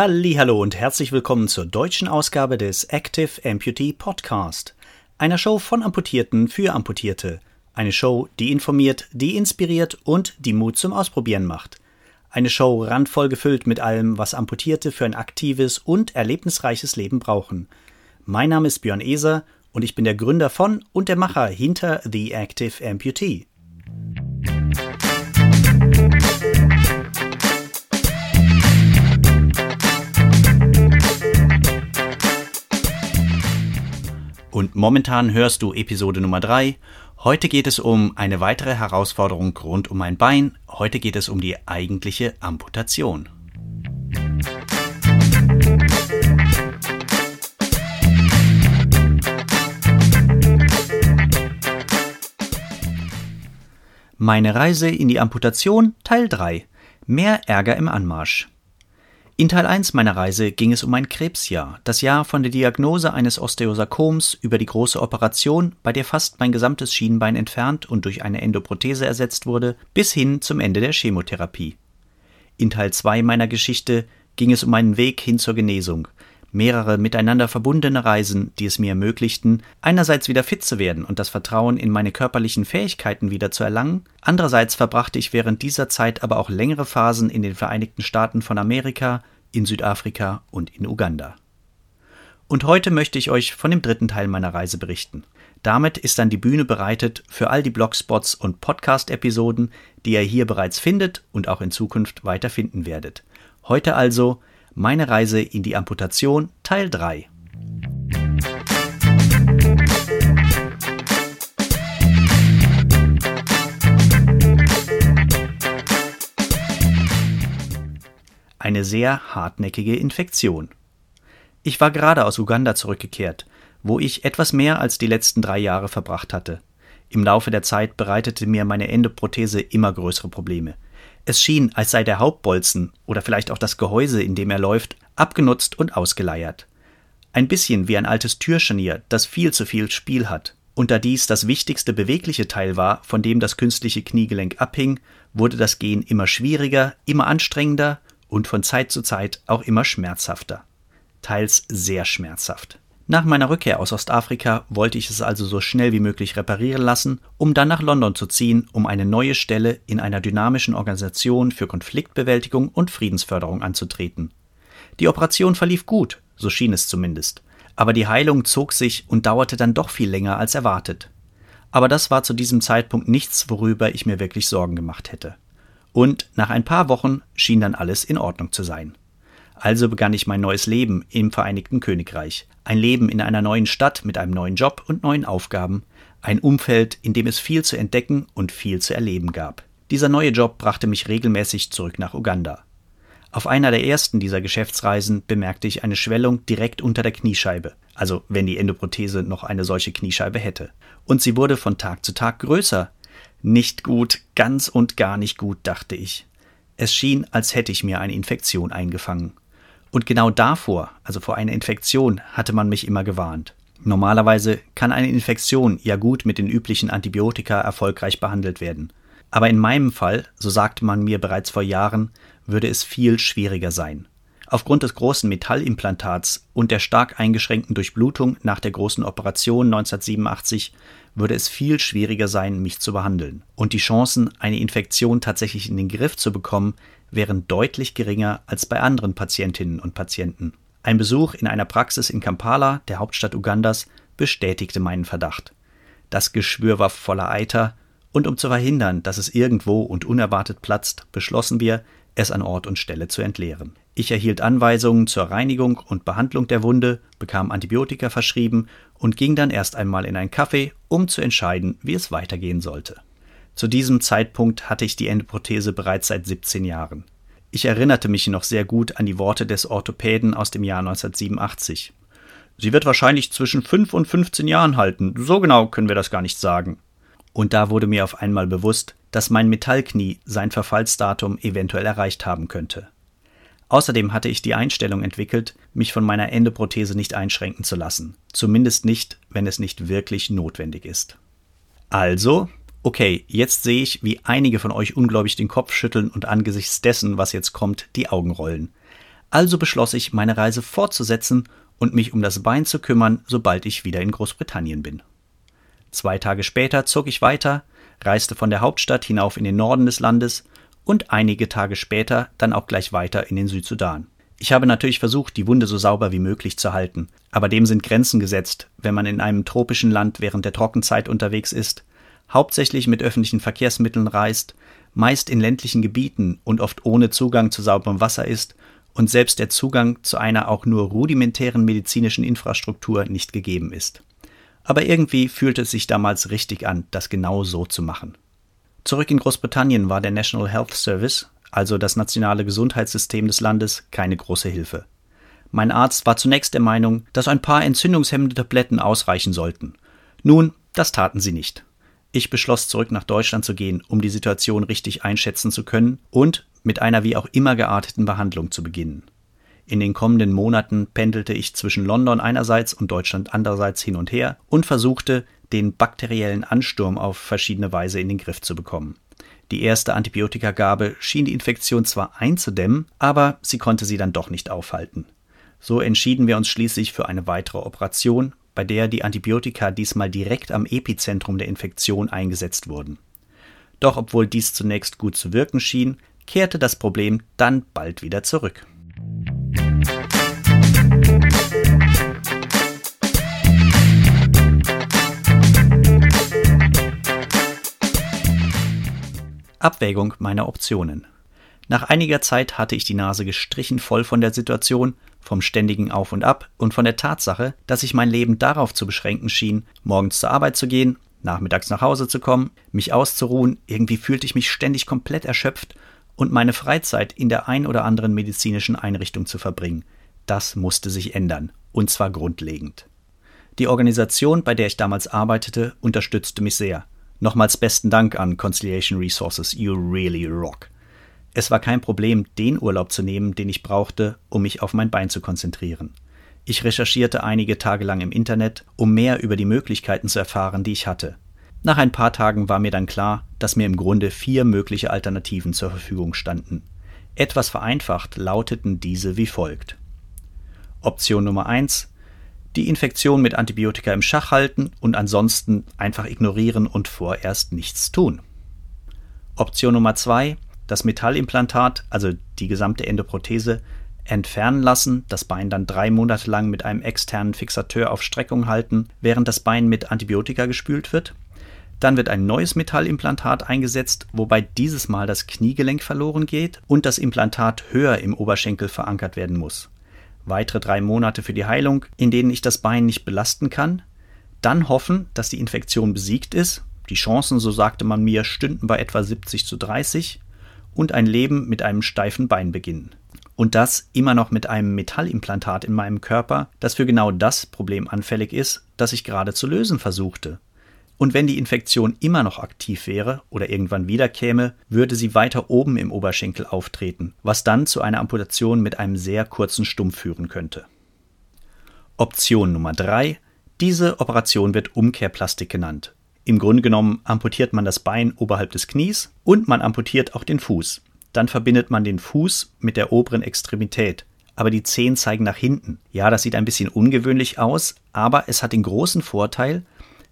Hallo und herzlich willkommen zur deutschen Ausgabe des Active Amputee Podcast, einer Show von Amputierten für Amputierte, eine Show, die informiert, die inspiriert und die Mut zum Ausprobieren macht. Eine Show randvoll gefüllt mit allem, was Amputierte für ein aktives und erlebnisreiches Leben brauchen. Mein Name ist Björn Eser und ich bin der Gründer von und der Macher hinter The Active Amputee. Und momentan hörst du Episode Nummer 3. Heute geht es um eine weitere Herausforderung rund um mein Bein. Heute geht es um die eigentliche Amputation. Meine Reise in die Amputation Teil 3. Mehr Ärger im Anmarsch. In Teil 1 meiner Reise ging es um ein Krebsjahr, das Jahr von der Diagnose eines Osteosarkoms über die große Operation, bei der fast mein gesamtes Schienbein entfernt und durch eine Endoprothese ersetzt wurde, bis hin zum Ende der Chemotherapie. In Teil 2 meiner Geschichte ging es um meinen Weg hin zur Genesung, mehrere miteinander verbundene Reisen, die es mir ermöglichten, einerseits wieder fit zu werden und das Vertrauen in meine körperlichen Fähigkeiten wieder zu erlangen, andererseits verbrachte ich während dieser Zeit aber auch längere Phasen in den Vereinigten Staaten von Amerika, in Südafrika und in Uganda. Und heute möchte ich euch von dem dritten Teil meiner Reise berichten. Damit ist dann die Bühne bereitet für all die Blogspots und Podcast-Episoden, die ihr hier bereits findet und auch in Zukunft weiter finden werdet. Heute also meine Reise in die Amputation Teil 3. eine sehr hartnäckige Infektion. Ich war gerade aus Uganda zurückgekehrt, wo ich etwas mehr als die letzten drei Jahre verbracht hatte. Im Laufe der Zeit bereitete mir meine Endoprothese immer größere Probleme. Es schien, als sei der Hauptbolzen oder vielleicht auch das Gehäuse, in dem er läuft, abgenutzt und ausgeleiert. Ein bisschen wie ein altes Türscharnier, das viel zu viel Spiel hat. Und da dies das wichtigste bewegliche Teil war, von dem das künstliche Kniegelenk abhing, wurde das Gehen immer schwieriger, immer anstrengender und von Zeit zu Zeit auch immer schmerzhafter. Teils sehr schmerzhaft. Nach meiner Rückkehr aus Ostafrika wollte ich es also so schnell wie möglich reparieren lassen, um dann nach London zu ziehen, um eine neue Stelle in einer dynamischen Organisation für Konfliktbewältigung und Friedensförderung anzutreten. Die Operation verlief gut, so schien es zumindest, aber die Heilung zog sich und dauerte dann doch viel länger als erwartet. Aber das war zu diesem Zeitpunkt nichts, worüber ich mir wirklich Sorgen gemacht hätte. Und nach ein paar Wochen schien dann alles in Ordnung zu sein. Also begann ich mein neues Leben im Vereinigten Königreich. Ein Leben in einer neuen Stadt mit einem neuen Job und neuen Aufgaben. Ein Umfeld, in dem es viel zu entdecken und viel zu erleben gab. Dieser neue Job brachte mich regelmäßig zurück nach Uganda. Auf einer der ersten dieser Geschäftsreisen bemerkte ich eine Schwellung direkt unter der Kniescheibe, also wenn die Endoprothese noch eine solche Kniescheibe hätte. Und sie wurde von Tag zu Tag größer, nicht gut, ganz und gar nicht gut, dachte ich. Es schien, als hätte ich mir eine Infektion eingefangen. Und genau davor, also vor einer Infektion, hatte man mich immer gewarnt. Normalerweise kann eine Infektion ja gut mit den üblichen Antibiotika erfolgreich behandelt werden. Aber in meinem Fall, so sagte man mir bereits vor Jahren, würde es viel schwieriger sein. Aufgrund des großen Metallimplantats und der stark eingeschränkten Durchblutung nach der großen Operation 1987 würde es viel schwieriger sein, mich zu behandeln. Und die Chancen, eine Infektion tatsächlich in den Griff zu bekommen, wären deutlich geringer als bei anderen Patientinnen und Patienten. Ein Besuch in einer Praxis in Kampala, der Hauptstadt Ugandas, bestätigte meinen Verdacht. Das Geschwür war voller Eiter, und um zu verhindern, dass es irgendwo und unerwartet platzt, beschlossen wir, es an Ort und Stelle zu entleeren. Ich erhielt Anweisungen zur Reinigung und Behandlung der Wunde, bekam Antibiotika verschrieben und ging dann erst einmal in ein Café, um zu entscheiden, wie es weitergehen sollte. Zu diesem Zeitpunkt hatte ich die Endoprothese bereits seit 17 Jahren. Ich erinnerte mich noch sehr gut an die Worte des Orthopäden aus dem Jahr 1987. Sie wird wahrscheinlich zwischen 5 und 15 Jahren halten, so genau können wir das gar nicht sagen. Und da wurde mir auf einmal bewusst, dass mein Metallknie sein Verfallsdatum eventuell erreicht haben könnte. Außerdem hatte ich die Einstellung entwickelt, mich von meiner Endoprothese nicht einschränken zu lassen, zumindest nicht, wenn es nicht wirklich notwendig ist. Also, okay, jetzt sehe ich, wie einige von euch ungläubig den Kopf schütteln und angesichts dessen, was jetzt kommt, die Augen rollen. Also beschloss ich, meine Reise fortzusetzen und mich um das Bein zu kümmern, sobald ich wieder in Großbritannien bin. Zwei Tage später zog ich weiter, reiste von der Hauptstadt hinauf in den Norden des Landes und einige Tage später dann auch gleich weiter in den Südsudan. Ich habe natürlich versucht, die Wunde so sauber wie möglich zu halten, aber dem sind Grenzen gesetzt, wenn man in einem tropischen Land während der Trockenzeit unterwegs ist, hauptsächlich mit öffentlichen Verkehrsmitteln reist, meist in ländlichen Gebieten und oft ohne Zugang zu sauberem Wasser ist und selbst der Zugang zu einer auch nur rudimentären medizinischen Infrastruktur nicht gegeben ist. Aber irgendwie fühlte es sich damals richtig an, das genau so zu machen. Zurück in Großbritannien war der National Health Service, also das nationale Gesundheitssystem des Landes, keine große Hilfe. Mein Arzt war zunächst der Meinung, dass ein paar entzündungshemmende Tabletten ausreichen sollten. Nun, das taten sie nicht. Ich beschloss, zurück nach Deutschland zu gehen, um die Situation richtig einschätzen zu können und mit einer wie auch immer gearteten Behandlung zu beginnen. In den kommenden Monaten pendelte ich zwischen London einerseits und Deutschland andererseits hin und her und versuchte, den bakteriellen Ansturm auf verschiedene Weise in den Griff zu bekommen. Die erste Antibiotikagabe schien die Infektion zwar einzudämmen, aber sie konnte sie dann doch nicht aufhalten. So entschieden wir uns schließlich für eine weitere Operation, bei der die Antibiotika diesmal direkt am Epizentrum der Infektion eingesetzt wurden. Doch obwohl dies zunächst gut zu wirken schien, kehrte das Problem dann bald wieder zurück. Abwägung meiner Optionen. Nach einiger Zeit hatte ich die Nase gestrichen voll von der Situation vom ständigen Auf und Ab und von der Tatsache, dass ich mein Leben darauf zu beschränken schien, morgens zur Arbeit zu gehen, nachmittags nach Hause zu kommen, mich auszuruhen, irgendwie fühlte ich mich ständig komplett erschöpft und meine Freizeit in der ein oder anderen medizinischen Einrichtung zu verbringen. Das musste sich ändern, und zwar grundlegend. Die Organisation, bei der ich damals arbeitete, unterstützte mich sehr. Nochmals besten Dank an Conciliation Resources, you really rock. Es war kein Problem, den Urlaub zu nehmen, den ich brauchte, um mich auf mein Bein zu konzentrieren. Ich recherchierte einige Tage lang im Internet, um mehr über die Möglichkeiten zu erfahren, die ich hatte. Nach ein paar Tagen war mir dann klar, dass mir im Grunde vier mögliche Alternativen zur Verfügung standen. Etwas vereinfacht lauteten diese wie folgt. Option Nummer eins: Die Infektion mit Antibiotika im Schach halten und ansonsten einfach ignorieren und vorerst nichts tun. Option Nummer zwei: das Metallimplantat, also die gesamte Endoprothese, entfernen lassen, das Bein dann drei Monate lang mit einem externen Fixateur auf Streckung halten, während das Bein mit Antibiotika gespült wird. Dann wird ein neues Metallimplantat eingesetzt, wobei dieses Mal das Kniegelenk verloren geht und das Implantat höher im Oberschenkel verankert werden muss. Weitere drei Monate für die Heilung, in denen ich das Bein nicht belasten kann. Dann hoffen, dass die Infektion besiegt ist. Die Chancen, so sagte man mir, stünden bei etwa 70 zu 30 und ein Leben mit einem steifen Bein beginnen. Und das immer noch mit einem Metallimplantat in meinem Körper, das für genau das Problem anfällig ist, das ich gerade zu lösen versuchte. Und wenn die Infektion immer noch aktiv wäre oder irgendwann wiederkäme, würde sie weiter oben im Oberschenkel auftreten, was dann zu einer Amputation mit einem sehr kurzen Stumpf führen könnte. Option Nummer 3. Diese Operation wird Umkehrplastik genannt. Im Grunde genommen amputiert man das Bein oberhalb des Knies und man amputiert auch den Fuß. Dann verbindet man den Fuß mit der oberen Extremität. Aber die Zehen zeigen nach hinten. Ja, das sieht ein bisschen ungewöhnlich aus, aber es hat den großen Vorteil,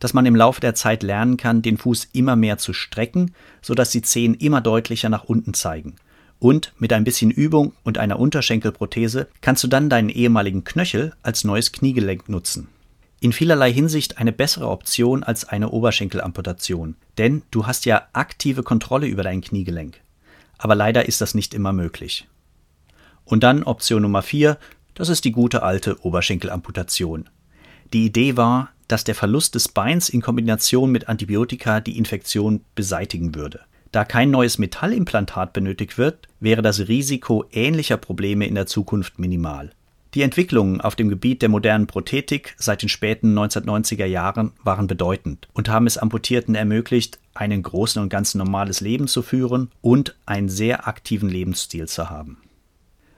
dass man im Laufe der Zeit lernen kann, den Fuß immer mehr zu strecken, sodass die Zehen immer deutlicher nach unten zeigen. Und mit ein bisschen Übung und einer Unterschenkelprothese kannst du dann deinen ehemaligen Knöchel als neues Kniegelenk nutzen in vielerlei Hinsicht eine bessere Option als eine Oberschenkelamputation, denn du hast ja aktive Kontrolle über dein Kniegelenk. Aber leider ist das nicht immer möglich. Und dann Option Nummer 4, das ist die gute alte Oberschenkelamputation. Die Idee war, dass der Verlust des Beins in Kombination mit Antibiotika die Infektion beseitigen würde. Da kein neues Metallimplantat benötigt wird, wäre das Risiko ähnlicher Probleme in der Zukunft minimal. Die Entwicklungen auf dem Gebiet der modernen Prothetik seit den späten 1990er Jahren waren bedeutend und haben es Amputierten ermöglicht, ein im Großen und Ganzen normales Leben zu führen und einen sehr aktiven Lebensstil zu haben.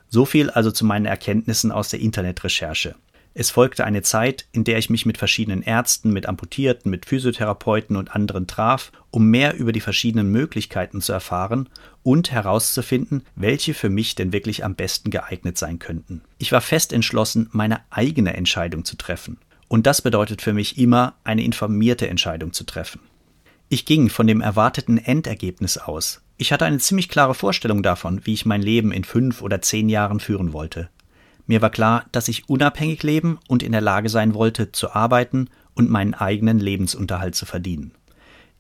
So viel also zu meinen Erkenntnissen aus der Internetrecherche. Es folgte eine Zeit, in der ich mich mit verschiedenen Ärzten, mit Amputierten, mit Physiotherapeuten und anderen traf, um mehr über die verschiedenen Möglichkeiten zu erfahren und herauszufinden, welche für mich denn wirklich am besten geeignet sein könnten. Ich war fest entschlossen, meine eigene Entscheidung zu treffen. Und das bedeutet für mich immer, eine informierte Entscheidung zu treffen. Ich ging von dem erwarteten Endergebnis aus. Ich hatte eine ziemlich klare Vorstellung davon, wie ich mein Leben in fünf oder zehn Jahren führen wollte. Mir war klar, dass ich unabhängig leben und in der Lage sein wollte, zu arbeiten und meinen eigenen Lebensunterhalt zu verdienen.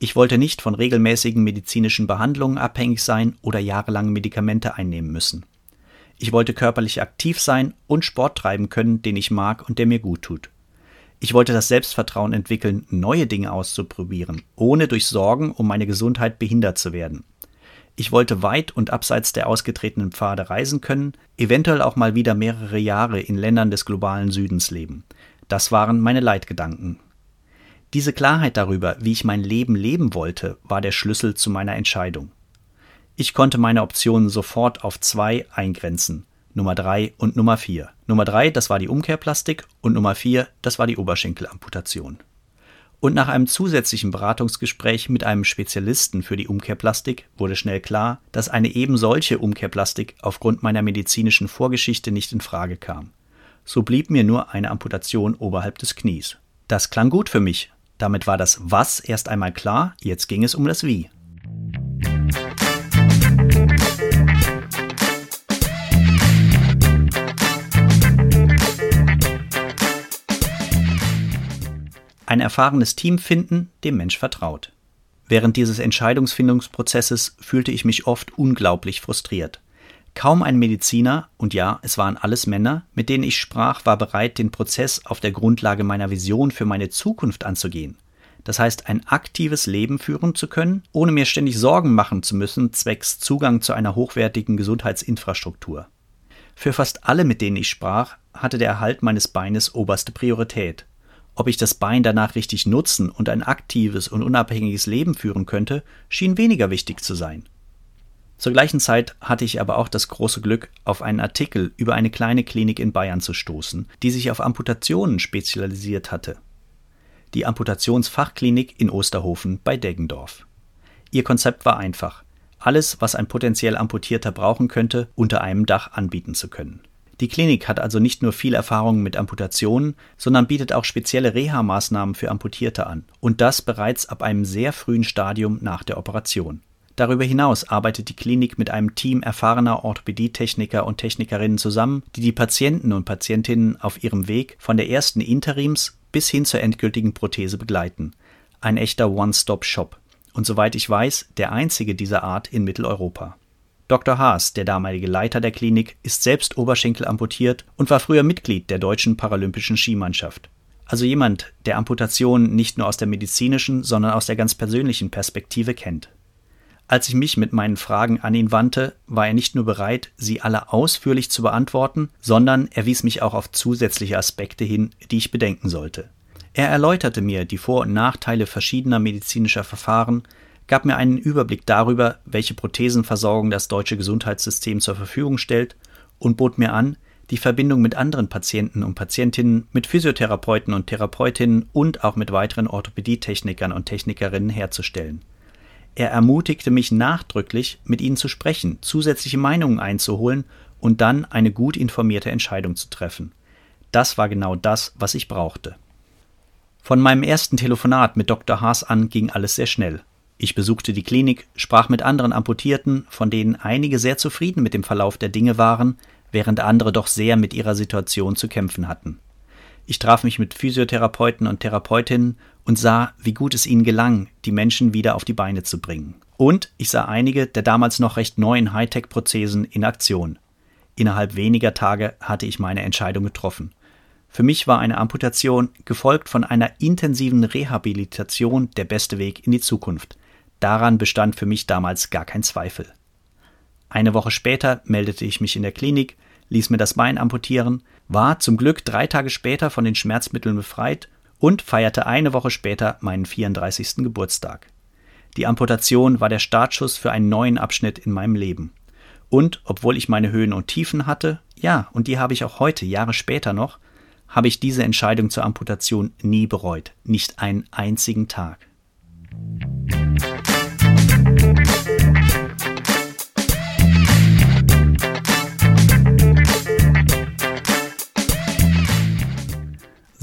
Ich wollte nicht von regelmäßigen medizinischen Behandlungen abhängig sein oder jahrelang Medikamente einnehmen müssen. Ich wollte körperlich aktiv sein und Sport treiben können, den ich mag und der mir gut tut. Ich wollte das Selbstvertrauen entwickeln, neue Dinge auszuprobieren, ohne durch Sorgen um meine Gesundheit behindert zu werden. Ich wollte weit und abseits der ausgetretenen Pfade reisen können, eventuell auch mal wieder mehrere Jahre in Ländern des globalen Südens leben. Das waren meine Leitgedanken. Diese Klarheit darüber, wie ich mein Leben leben wollte, war der Schlüssel zu meiner Entscheidung. Ich konnte meine Optionen sofort auf zwei eingrenzen. Nummer drei und Nummer vier. Nummer drei, das war die Umkehrplastik und Nummer vier, das war die Oberschenkelamputation und nach einem zusätzlichen Beratungsgespräch mit einem Spezialisten für die Umkehrplastik wurde schnell klar, dass eine eben solche Umkehrplastik aufgrund meiner medizinischen Vorgeschichte nicht in Frage kam. So blieb mir nur eine Amputation oberhalb des Knies. Das klang gut für mich. Damit war das Was erst einmal klar, jetzt ging es um das Wie. ein erfahrenes Team finden, dem Mensch vertraut. Während dieses Entscheidungsfindungsprozesses fühlte ich mich oft unglaublich frustriert. Kaum ein Mediziner, und ja, es waren alles Männer, mit denen ich sprach, war bereit, den Prozess auf der Grundlage meiner Vision für meine Zukunft anzugehen. Das heißt, ein aktives Leben führen zu können, ohne mir ständig Sorgen machen zu müssen, zwecks Zugang zu einer hochwertigen Gesundheitsinfrastruktur. Für fast alle, mit denen ich sprach, hatte der Erhalt meines Beines oberste Priorität. Ob ich das Bein danach richtig nutzen und ein aktives und unabhängiges Leben führen könnte, schien weniger wichtig zu sein. Zur gleichen Zeit hatte ich aber auch das große Glück, auf einen Artikel über eine kleine Klinik in Bayern zu stoßen, die sich auf Amputationen spezialisiert hatte. Die Amputationsfachklinik in Osterhofen bei Deggendorf. Ihr Konzept war einfach, alles, was ein potenziell Amputierter brauchen könnte, unter einem Dach anbieten zu können. Die Klinik hat also nicht nur viel Erfahrung mit Amputationen, sondern bietet auch spezielle Reha-Maßnahmen für Amputierte an. Und das bereits ab einem sehr frühen Stadium nach der Operation. Darüber hinaus arbeitet die Klinik mit einem Team erfahrener Orthopädietechniker und Technikerinnen zusammen, die die Patienten und Patientinnen auf ihrem Weg von der ersten Interims bis hin zur endgültigen Prothese begleiten. Ein echter One-Stop-Shop. Und soweit ich weiß, der einzige dieser Art in Mitteleuropa. Dr. Haas, der damalige Leiter der Klinik, ist selbst Oberschenkel amputiert und war früher Mitglied der deutschen paralympischen Skimannschaft. Also jemand, der Amputation nicht nur aus der medizinischen, sondern aus der ganz persönlichen Perspektive kennt. Als ich mich mit meinen Fragen an ihn wandte, war er nicht nur bereit, sie alle ausführlich zu beantworten, sondern er wies mich auch auf zusätzliche Aspekte hin, die ich bedenken sollte. Er erläuterte mir die Vor- und Nachteile verschiedener medizinischer Verfahren, gab mir einen Überblick darüber, welche Prothesenversorgung das deutsche Gesundheitssystem zur Verfügung stellt und bot mir an, die Verbindung mit anderen Patienten und Patientinnen, mit Physiotherapeuten und Therapeutinnen und auch mit weiteren Orthopädietechnikern und Technikerinnen herzustellen. Er ermutigte mich nachdrücklich, mit ihnen zu sprechen, zusätzliche Meinungen einzuholen und dann eine gut informierte Entscheidung zu treffen. Das war genau das, was ich brauchte. Von meinem ersten Telefonat mit Dr. Haas an ging alles sehr schnell. Ich besuchte die Klinik, sprach mit anderen Amputierten, von denen einige sehr zufrieden mit dem Verlauf der Dinge waren, während andere doch sehr mit ihrer Situation zu kämpfen hatten. Ich traf mich mit Physiotherapeuten und Therapeutinnen und sah, wie gut es ihnen gelang, die Menschen wieder auf die Beine zu bringen. Und ich sah einige der damals noch recht neuen Hightech-Prothesen in Aktion. Innerhalb weniger Tage hatte ich meine Entscheidung getroffen. Für mich war eine Amputation, gefolgt von einer intensiven Rehabilitation, der beste Weg in die Zukunft. Daran bestand für mich damals gar kein Zweifel. Eine Woche später meldete ich mich in der Klinik, ließ mir das Bein amputieren, war zum Glück drei Tage später von den Schmerzmitteln befreit und feierte eine Woche später meinen 34. Geburtstag. Die Amputation war der Startschuss für einen neuen Abschnitt in meinem Leben. Und obwohl ich meine Höhen und Tiefen hatte, ja, und die habe ich auch heute, Jahre später noch, habe ich diese Entscheidung zur Amputation nie bereut. Nicht einen einzigen Tag.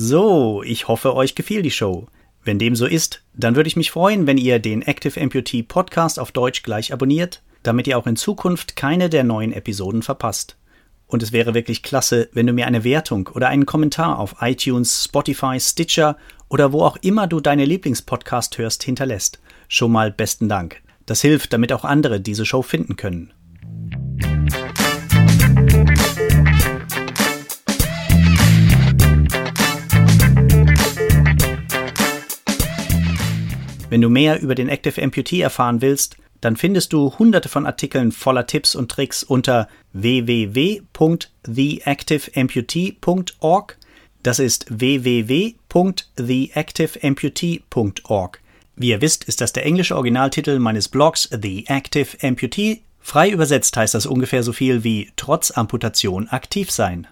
So, ich hoffe, euch gefiel die Show. Wenn dem so ist, dann würde ich mich freuen, wenn ihr den Active Amputee Podcast auf Deutsch gleich abonniert, damit ihr auch in Zukunft keine der neuen Episoden verpasst. Und es wäre wirklich klasse, wenn du mir eine Wertung oder einen Kommentar auf iTunes, Spotify, Stitcher oder wo auch immer du deine Lieblingspodcast hörst hinterlässt. Schon mal besten Dank. Das hilft, damit auch andere diese Show finden können. Wenn du mehr über den Active Amputee erfahren willst, dann findest du hunderte von Artikeln voller Tipps und Tricks unter www.theactiveamputee.org. Das ist www.theactiveamputee.org. Wie ihr wisst, ist das der englische Originaltitel meines Blogs The Active Amputee. Frei übersetzt heißt das ungefähr so viel wie trotz Amputation aktiv sein.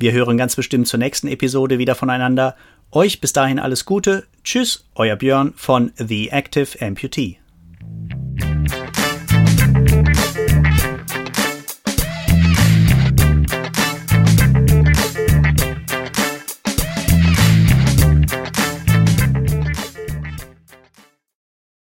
Wir hören ganz bestimmt zur nächsten Episode wieder voneinander. Euch bis dahin alles Gute. Tschüss, euer Björn von The Active Amputee.